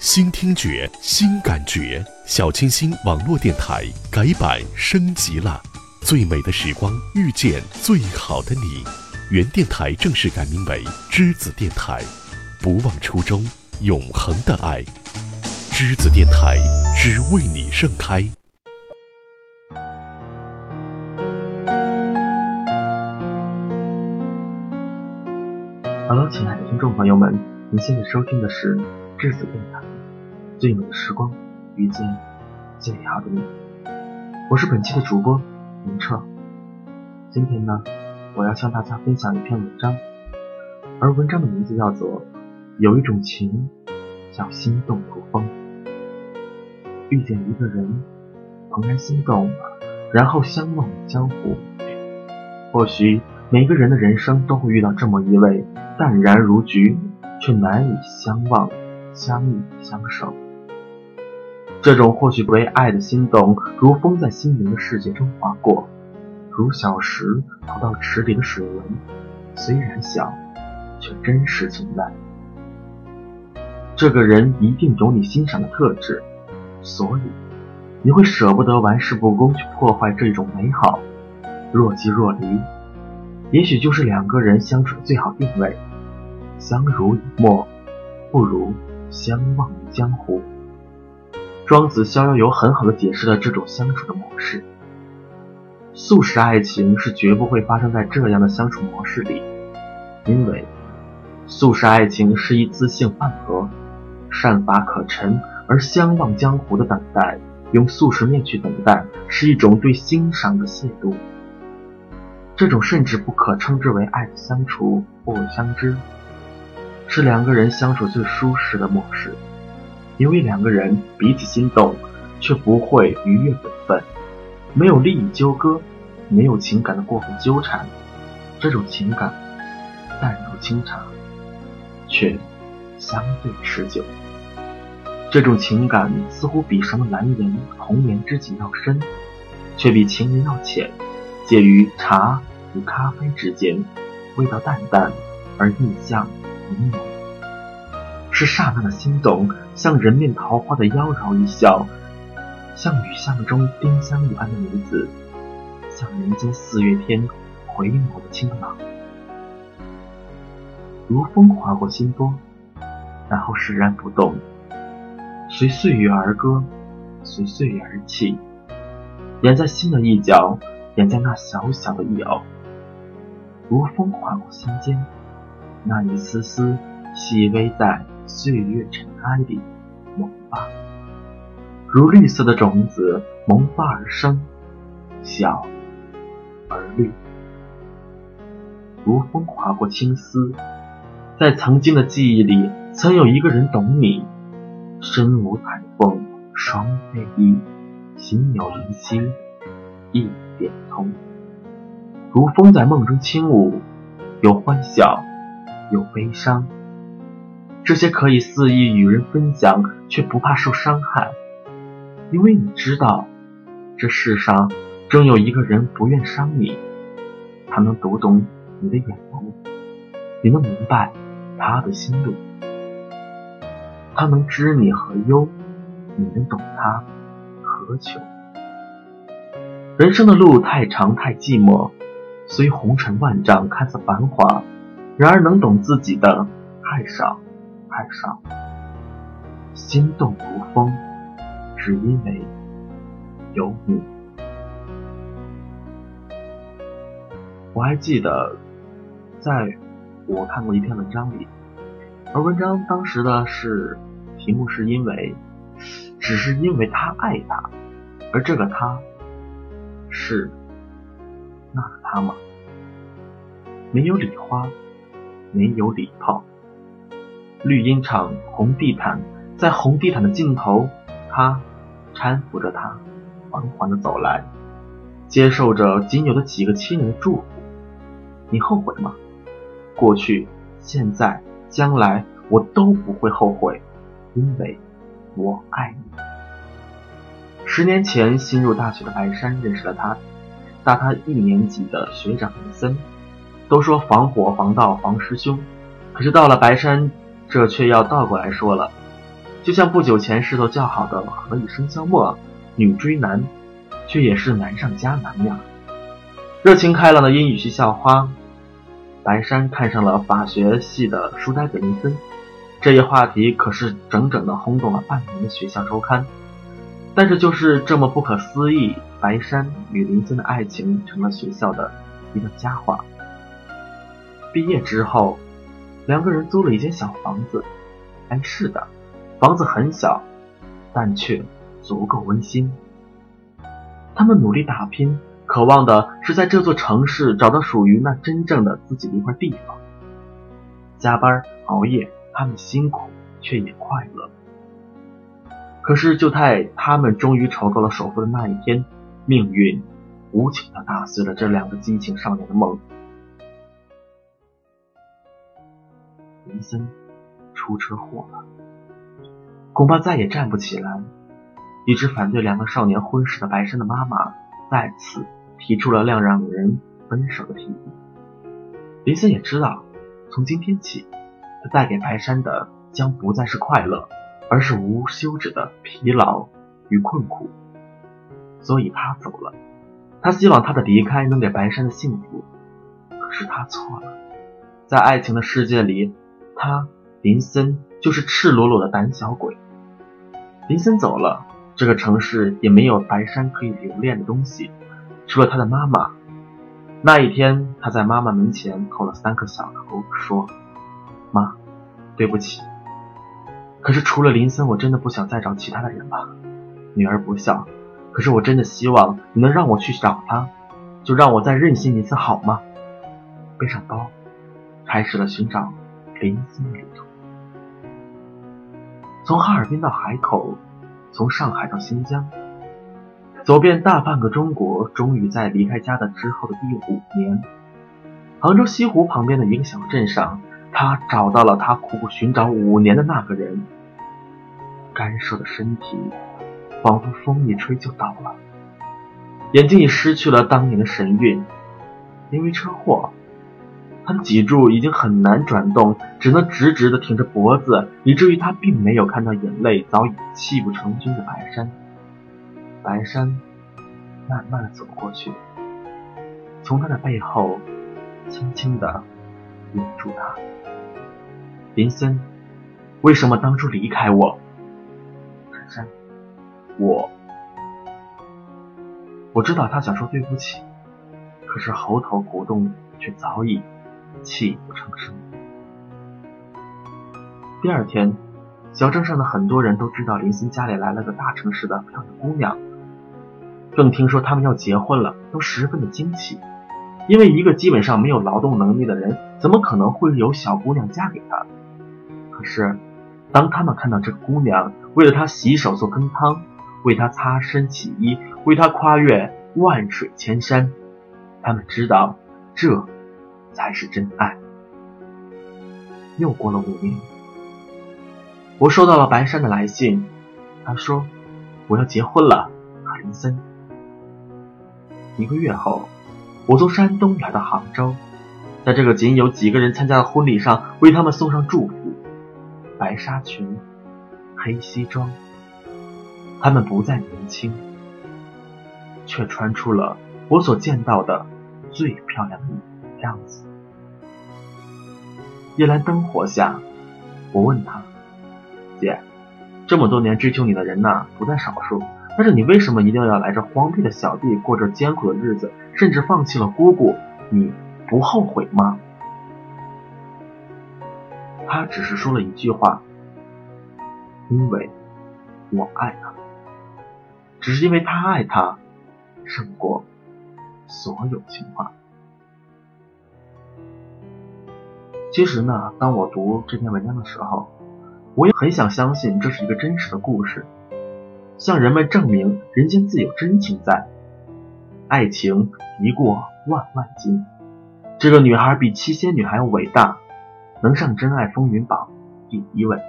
新听觉，新感觉，小清新网络电台改版升级了。最美的时光遇见最好的你，原电台正式改名为栀子电台，不忘初衷，永恒的爱。栀子电台只为你盛开。Hello，亲爱的听众朋友们，您现在收听的是栀子电台，最美的时光遇见最好的你。我是本期的主播明澈。今天呢，我要向大家分享一篇文章，而文章的名字叫做《有一种情叫心动如风》。遇见一个人，怦然心动，然后相忘于江湖。或许每个人的人生都会遇到这么一位。淡然如菊，却难以相忘、相依、相守。这种或许不为爱的心动，如风在心灵的世界中划过，如小石投到池里的水纹，虽然小，却真实存在。这个人一定有你欣赏的特质，所以你会舍不得玩世不恭去破坏这种美好。若即若离，也许就是两个人相处的最好定位。相濡以沫，不如相忘于江湖。庄子《逍遥游》很好的解释了这种相处的模式。素食爱情是绝不会发生在这样的相处模式里，因为素食爱情是一自性饭盒、善法可陈，而相忘江湖的等待，用素食面去等待，是一种对欣赏的亵渎。这种甚至不可称之为爱的相处，或相知。是两个人相处最舒适的模式，因为两个人彼此心动，却不会逾越本分，没有利益纠葛，没有情感的过分纠缠，这种情感淡如清茶，却相对持久。这种情感似乎比什么蓝颜红颜知己要深，却比情人要浅，介于茶与咖啡之间，味道淡淡而印象。浓浓，是刹那的心动，像人面桃花的妖娆一笑，像雨巷中丁香一般的女子，像人间四月天回眸的清朗，如风划过心波，然后释然不动，随岁月而歌，随岁月而泣，掩在心的一角，掩在那小小的一偶，如风划过心间。那一丝丝细微在岁月尘埃里萌发，如绿色的种子萌发而生，小而绿，如风划过青丝，在曾经的记忆里，曾有一个人懂你，身无彩凤双飞翼，心有灵犀一点通，如风在梦中轻舞，有欢笑。有悲伤，这些可以肆意与人分享，却不怕受伤害，因为你知道，这世上终有一个人不愿伤你，他能读懂你的眼眸，你能明白他的心路，他能知你何忧，你能懂他何求。人生的路太长太寂寞，虽红尘万丈，看似繁华。然而，能懂自己的太少，爱上。心动如风，只因为有你。我还记得，在我看过一篇文章里，而文章当时的是题目是因为，只是因为他爱他，而这个他是那个他吗？没有礼花。没有礼炮，绿茵场红地毯，在红地毯的尽头，他搀扶着她，缓缓的走来，接受着仅有的几个亲人的祝福。你后悔吗？过去、现在、将来，我都不会后悔，因为我爱你。十年前新入大学的白山认识了他，大他一年级的学长林森。都说防火防盗防师兄，可是到了白山，这却要倒过来说了。就像不久前势头较好的何以笙箫默，女追男，却也是难上加难呀。热情开朗的英语系校花白山看上了法学系的书呆子林森，这一话题可是整整的轰动了半年的学校周刊。但是就是这么不可思议，白山与林森的爱情成了学校的一个佳话。毕业之后，两个人租了一间小房子。哎，是的，房子很小，但却足够温馨。他们努力打拼，渴望的是在这座城市找到属于那真正的自己的一块地方。加班熬夜，他们辛苦，却也快乐。可是，就在他们终于筹够了首付的那一天，命运无情的打碎了这两个激情少年的梦。林森出车祸了，恐怕再也站不起来。一直反对两个少年婚事的白山的妈妈再次提出了让两人分手的提议。林森也知道，从今天起，他带给白山的将不再是快乐，而是无休止的疲劳与困苦。所以他走了。他希望他的离开能给白山的幸福，可是他错了。在爱情的世界里。他林森就是赤裸裸的胆小鬼。林森走了，这个城市也没有白山可以留恋的东西，除了他的妈妈。那一天，他在妈妈门前叩了三个小头，说：“妈，对不起。可是除了林森，我真的不想再找其他的人了。女儿不孝，可是我真的希望你能让我去找他，就让我再任性一次好吗？”背上包，开始了寻找。林森的旅途，从哈尔滨到海口，从上海到新疆，走遍大半个中国，终于在离开家的之后的第五年，杭州西湖旁边的一个小镇上，他找到了他苦苦寻找五年的那个人。干瘦的身体仿佛风一吹就倒了，眼睛已失去了当年的神韵，因为车祸。他脊柱已经很难转动，只能直直的挺着脖子，以至于他并没有看到眼泪早已泣不成军的白山。白山慢慢的走过去，从他的背后轻轻的吻住他。林森，为什么当初离开我？珊珊，我我知道他想说对不起，可是喉头鼓动却早已。泣不成声。第二天，小镇上的很多人都知道林森家里来了个大城市的漂亮姑娘，更听说他们要结婚了，都十分的惊奇。因为一个基本上没有劳动能力的人，怎么可能会有小姑娘嫁给他？可是，当他们看到这个姑娘为了他洗手做羹汤，为他擦身洗衣，为他跨越万水千山，他们知道这。才是真爱。又过了五年，我收到了白山的来信，他说我要结婚了，和林森。一个月后，我从山东来到杭州，在这个仅有几个人参加的婚礼上，为他们送上祝福。白纱裙，黑西装，他们不再年轻，却穿出了我所见到的最漂亮的样子。夜阑灯火下，我问他：“姐，这么多年追求你的人呐，不在少数。但是你为什么一定要来这荒僻的小地过着艰苦的日子，甚至放弃了姑姑？你不后悔吗？”他只是说了一句话：“因为我爱他，只是因为他爱他，胜过所有情话。”其实呢，当我读这篇文章的时候，我也很想相信这是一个真实的故事，向人们证明人间自有真情在，爱情一过万万金。这个女孩比七仙女还要伟大，能上真爱风云榜第一位。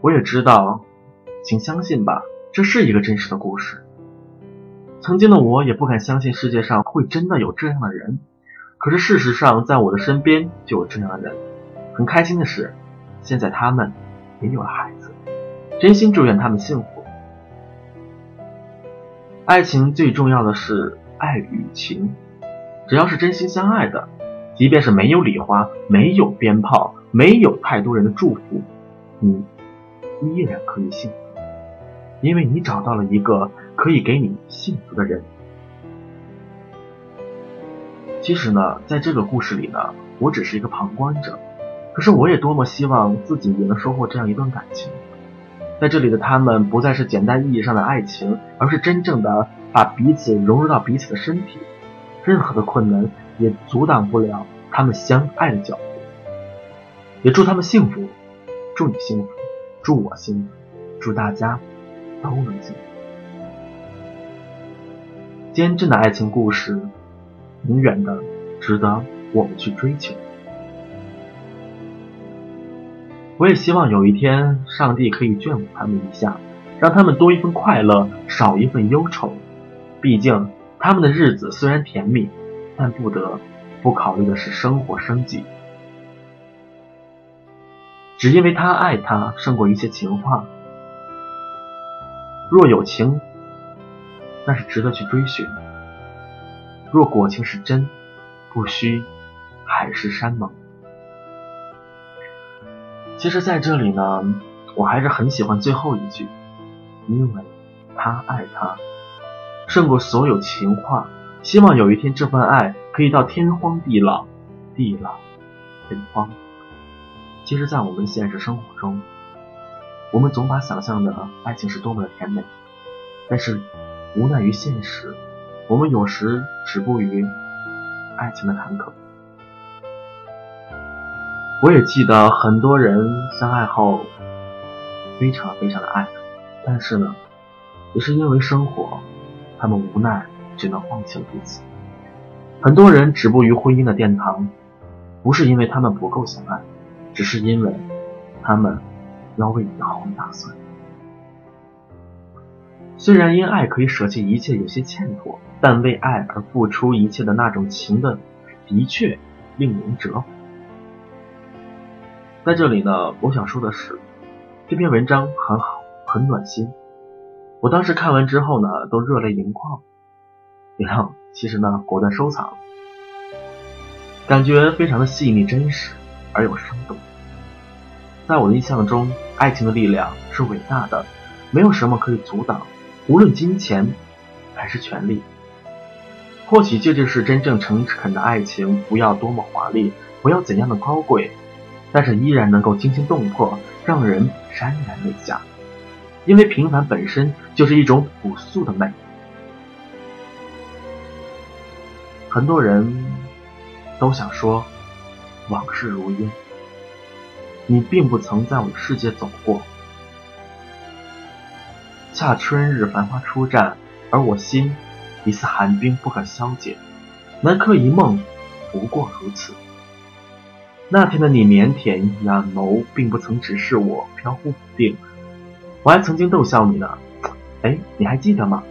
我也知道，请相信吧，这是一个真实的故事。曾经的我也不敢相信世界上会真的有这样的人。可是事实上，在我的身边就有这样的人。很开心的是，现在他们也有了孩子，真心祝愿他们幸福。爱情最重要的是爱与情，只要是真心相爱的，即便是没有礼花、没有鞭炮、没有太多人的祝福，你依然可以幸福，因为你找到了一个可以给你幸福的人。其实呢，在这个故事里呢，我只是一个旁观者，可是我也多么希望自己也能收获这样一段感情。在这里的他们不再是简单意义上的爱情，而是真正的把彼此融入到彼此的身体。任何的困难也阻挡不了他们相爱的脚步。也祝他们幸福，祝你幸福，祝我幸福，祝大家都能幸福。坚贞的爱情故事，永远的值得我们去追求。我也希望有一天，上帝可以眷顾他们一下，让他们多一份快乐，少一份忧愁。毕竟，他们的日子虽然甜蜜，但不得不考虑的是生活生计。只因为他爱她胜过一切情话。若有情，那是值得去追寻的；若果情是真，不需海誓山盟。其实，在这里呢，我还是很喜欢最后一句，因为他爱她胜过所有情话。希望有一天，这份爱可以到天荒地老，地老天荒。其实，在我们现实生活中，我们总把想象的爱情是多么的甜美，但是无奈于现实，我们有时止步于爱情的坎坷。我也记得很多人相爱后非常非常的爱，但是呢，也是因为生活，他们无奈只能放弃了彼此。很多人止步于婚姻的殿堂，不是因为他们不够相爱，只是因为他们要为以后打算。虽然因爱可以舍弃一切有些欠妥，但为爱而付出一切的那种情的，的确令人折服。在这里呢，我想说的是，这篇文章很好，很暖心。我当时看完之后呢，都热泪盈眶。然后，其实呢，果断收藏，感觉非常的细腻、真实而有生动。在我的印象中，爱情的力量是伟大的，没有什么可以阻挡，无论金钱还是权力。或许这就是真正诚恳的爱情，不要多么华丽，不要怎样的高贵。但是依然能够惊心动魄，让人潸然泪下，因为平凡本身就是一种朴素的美。很多人都想说往事如烟，你并不曾在我的世界走过。恰春日繁花初绽，而我心一似寒冰不可消解。南柯一梦，不过如此。那天的你腼腆眼眸，并不曾直视我，飘忽不定。我还曾经逗笑你呢，哎，你还记得吗？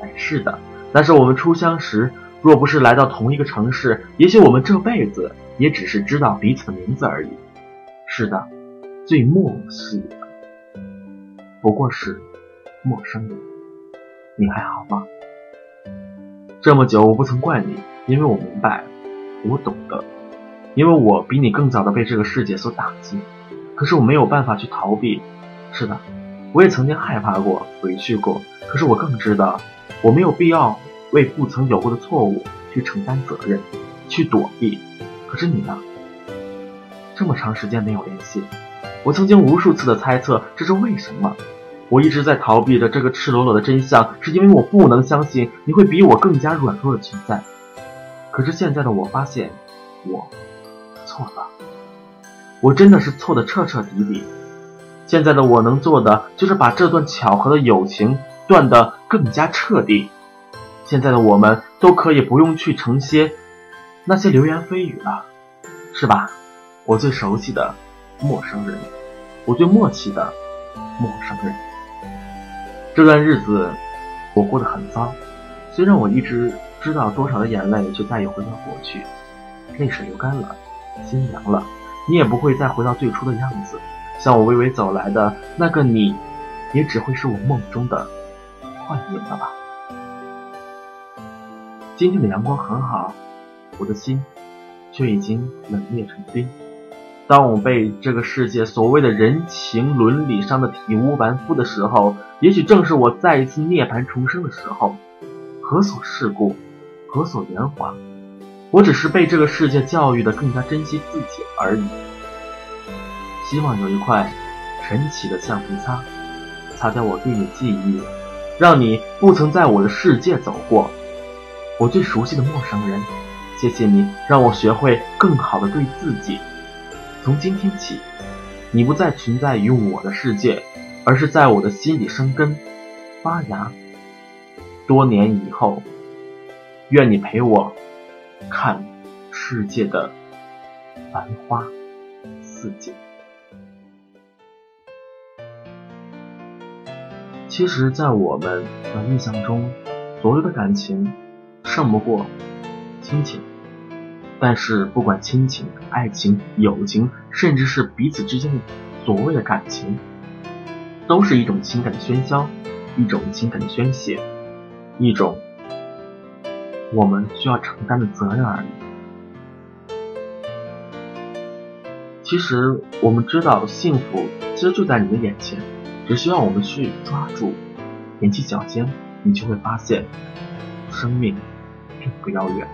哎，是的，那是我们初相识。若不是来到同一个城市，也许我们这辈子也只是知道彼此的名字而已。是的，最默契的不过是陌生人。你还好吗？这么久我不曾怪你，因为我明白，我懂得。因为我比你更早的被这个世界所打击，可是我没有办法去逃避。是的，我也曾经害怕过、委屈过，可是我更知道，我没有必要为不曾有过的错误去承担责任，去躲避。可是你呢？这么长时间没有联系，我曾经无数次的猜测这是为什么。我一直在逃避着这个赤裸裸的真相，是因为我不能相信你会比我更加软弱的存在。可是现在的我发现，我。错了，我真的是错的彻彻底底。现在的我能做的就是把这段巧合的友情断得更加彻底。现在的我们都可以不用去承接那些流言蜚语了，是吧？我最熟悉的陌生人，我最默契的陌生人。这段日子我过得很糟，虽然我一直知道多少的眼泪就再也回到过去，泪水流干了。心凉了，你也不会再回到最初的样子。向我微微走来的那个你，也只会是我梦中的幻影了吧？今天的阳光很好，我的心却已经冷冽成冰。当我被这个世界所谓的人情伦理伤得体无完肤的时候，也许正是我再一次涅槃重生的时候。何所世故，何所圆滑？我只是被这个世界教育的更加珍惜自己而已。希望有一块神奇的橡皮擦，擦掉我对你的记忆，让你不曾在我的世界走过。我最熟悉的陌生人，谢谢你让我学会更好的对自己。从今天起，你不再存在于我的世界，而是在我的心里生根发芽。多年以后，愿你陪我看世界的繁花似锦。其实，在我们的印象中，所有的感情胜不过亲情。但是，不管亲情、爱情、友情，甚至是彼此之间的所谓的感情，都是一种情感的喧嚣，一种情感的宣泄。一种我们需要承担的责任而已。其实我们知道，幸福其实就在你的眼前，只需要我们去抓住。踮起脚尖，你就会发现，生命并不遥远。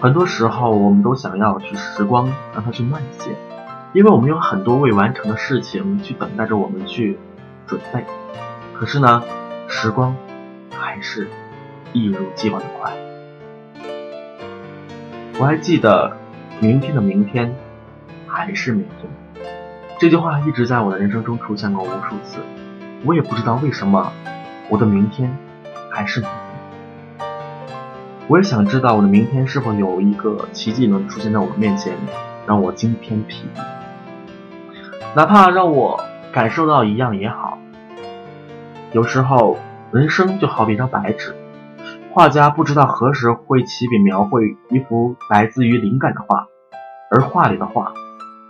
很多时候，我们都想要去时光让它去慢一些，因为我们有很多未完成的事情去等待着我们去准备。可是呢，时光还是一如既往的快。我还记得，明天的明天还是明天。这句话一直在我的人生中出现过无数次。我也不知道为什么，我的明天还是明天。我也想知道，我的明天是否有一个奇迹能出现在我面前，让我惊天霹雳，哪怕让我感受到一样也好。有时候，人生就好比一张白纸，画家不知道何时会起笔描绘一幅来自于灵感的画，而画里的画，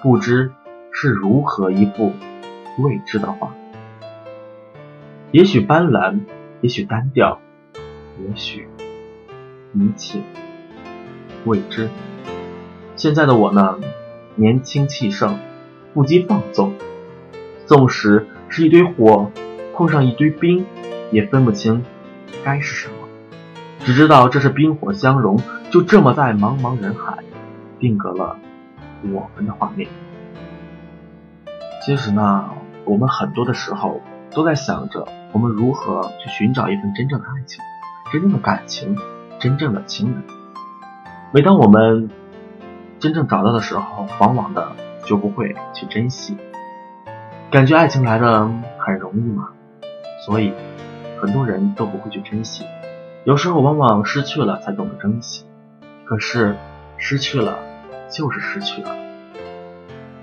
不知是如何一幅未知的画。也许斑斓，也许单调，也许一切未知。现在的我呢，年轻气盛，不羁放纵，纵使是一堆火。碰上一堆冰，也分不清该是什么，只知道这是冰火相融，就这么在茫茫人海定格了我们的画面。其实呢，我们很多的时候都在想着我们如何去寻找一份真正的爱情、真正的感情、真正的情人。每当我们真正找到的时候，往往的就不会去珍惜，感觉爱情来的很容易嘛。所以，很多人都不会去珍惜。有时候，往往失去了才懂得珍惜。可是，失去了就是失去了。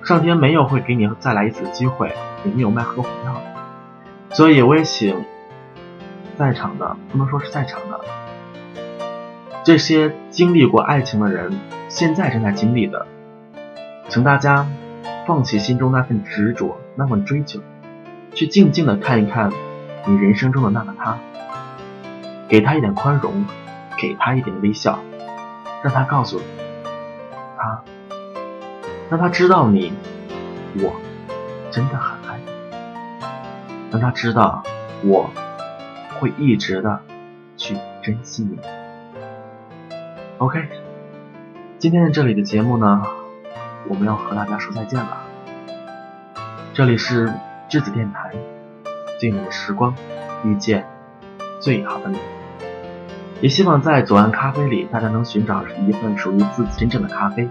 上天没有会给你再来一次机会，也没有卖合伙药。所以，我也请在场的，不能说是在场的，这些经历过爱情的人，现在正在经历的，请大家放弃心中那份执着，那份追求，去静静的看一看。你人生中的那个他，给他一点宽容，给他一点微笑，让他告诉他，让他知道你，我真的很爱你，让他知道我会一直的去珍惜你。OK，今天的这里的节目呢，我们要和大家说再见了。这里是栀子电台。最美的时光，遇见最好的你。也希望在左岸咖啡里，大家能寻找一份属于自己真正的咖啡，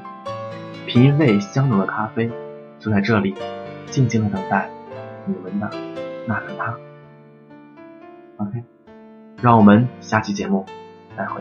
品味香浓的咖啡，就在这里，静静的等待你们的那个他。OK，让我们下期节目再会。